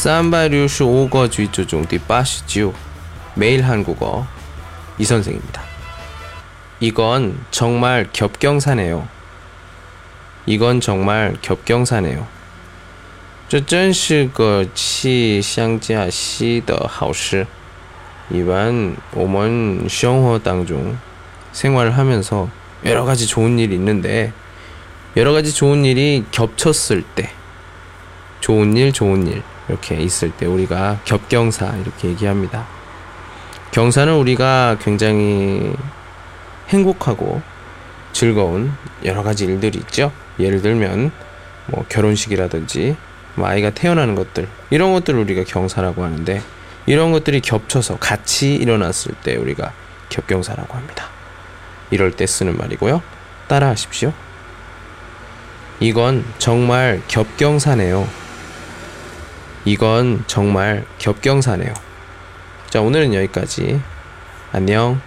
三百六十 5거 주의조 중第八十九 매일 한국어 이 선생입니다. 이건 정말 겹경사네요. 이건 정말 겹경사네요. 这真是个气象佳戏的好事。一般我们生活当中 생활을 하면서 여러 가지 좋은 일이 있는데 여러 가지 좋은 일이 겹쳤을 때 좋은 일, 좋은 일 이렇게 있을 때 우리가 겹경사 이렇게 얘기합니다. 경사는 우리가 굉장히 행복하고 즐거운 여러 가지 일들이 있죠. 예를 들면 뭐 결혼식이라든지 뭐 아이가 태어나는 것들 이런 것들을 우리가 경사라고 하는데 이런 것들이 겹쳐서 같이 일어났을 때 우리가 겹경사라고 합니다. 이럴 때 쓰는 말이고요. 따라하십시오. 이건 정말 겹경사네요. 이건 정말 겹경사네요. 자, 오늘은 여기까지. 안녕.